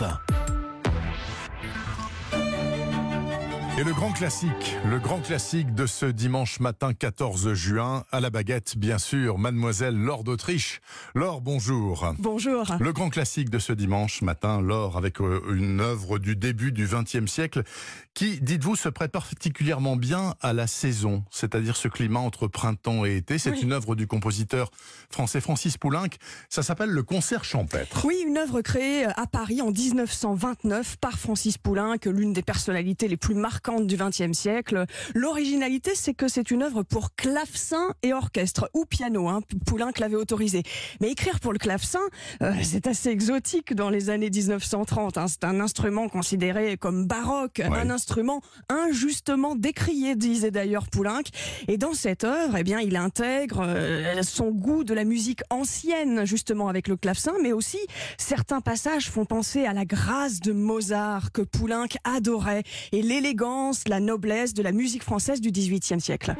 Matin. Et le grand classique, le grand classique de ce dimanche matin 14 juin, à la baguette, bien sûr, mademoiselle Laure d'Autriche. Laure, bonjour. Bonjour. Le grand classique de ce dimanche matin, Laure, avec euh, une œuvre du début du XXe siècle, qui, dites-vous, se prête particulièrement bien à la saison, c'est-à-dire ce climat entre printemps et été. C'est Oui. une œuvre du compositeur français Francis Poulenc. Ça s'appelle le concert champêtre. Oui, une œuvre créée à Paris en 1929 par Francis Poulenc, l'une des personnalités les plus marquantes du XXe siècle. L'originalité, c'est que c'est une œuvre pour clavecin et orchestre, ou piano, hein, l'avait autorisé. Mais écrire pour le clavecin, euh, c'est assez exotique dans les années 1930. hein. C'est un instrument considéré comme baroque, un instrument injustement décrié, disait d'ailleurs Poulenc. Et dans cette œuvre, eh bien, il intègre euh, son goût de la musique ancienne, justement avec le clavecin, mais aussi certains passages font penser à la grâce de Mozart que Poulenc adorait et l'élégance, la noblesse de la musique française du XVIIIe siècle.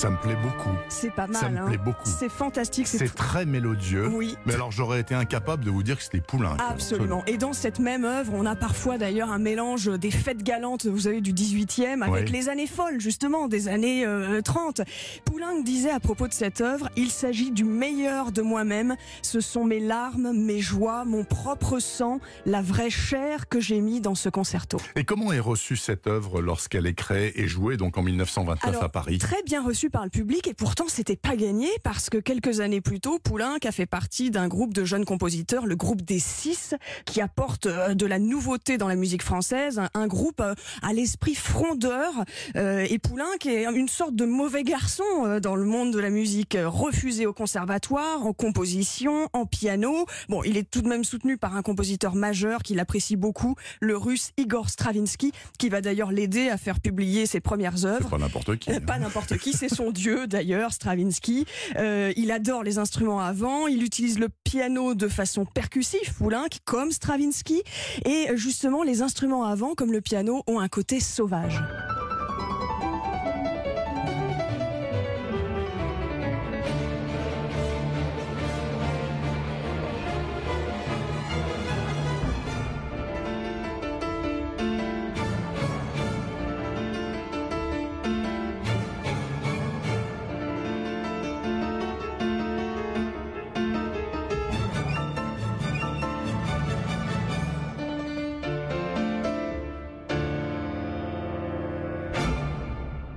Ça me plaît beaucoup. C'est pas mal. Ça me hein. plaît beaucoup. C'est fantastique. C'est très mélodieux. Oui. Mais alors j'aurais été incapable de vous dire que c'était Poulenc. Absolument. Et dans cette même œuvre, on a parfois d'ailleurs un mélange des fêtes galantes, vous savez, du 18e avec Oui. les années folles, justement, des années euh, 30. Poulenc disait à propos de cette œuvre, il s'agit du meilleur de moi-même. Ce sont mes larmes, mes joies, mon propre sang, la vraie chair que j'ai mis dans ce concerto. Et comment est reçue cette œuvre lorsqu'elle est créée et jouée donc en 1929 Alors, à Paris? Très bien reçu par le public et pourtant c'était pas gagné parce que quelques années plus tôt, Poulenc a fait partie d'un groupe de jeunes compositeurs, le groupe des Six, qui apporte euh, de la nouveauté dans la musique française, un, groupe euh, à l'esprit frondeur euh, et Poulenc est une sorte de mauvais garçon dans le monde de la musique, refusé au conservatoire, en composition, en piano. Bon, il est tout de même soutenu par un compositeur majeur qu'il apprécie beaucoup, le russe Igor Stravinsky, qui va d'ailleurs l'aider à faire publier ses premières œuvres. Pas n'importe qui. Euh, hein. Pas n'importe qui, c'est son dieu d'ailleurs, Stravinsky. Euh, il adore les instruments à vent, il utilise le piano de façon percussive, Poulenc, comme Stravinsky. Et justement, les instruments à vent, comme le piano, ont un côté sauvage.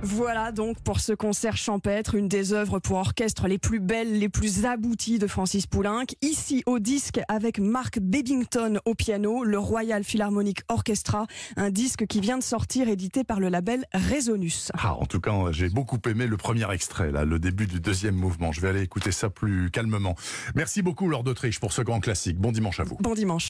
Voilà donc pour ce concert champêtre, une des œuvres pour orchestre les plus belles, les plus abouties de Francis Poulenc. Ici au disque avec Mark Bebbington au piano, le Royal Philharmonic Orchestra, un disque qui vient de sortir édité par le label Resonus. Ah, en tout cas, j'ai beaucoup aimé le premier extrait, là, le début du deuxième mouvement. Je vais aller écouter ça plus calmement. Merci beaucoup, Laure d'Autriche, pour ce grand classique. Bon dimanche à vous. Bon dimanche.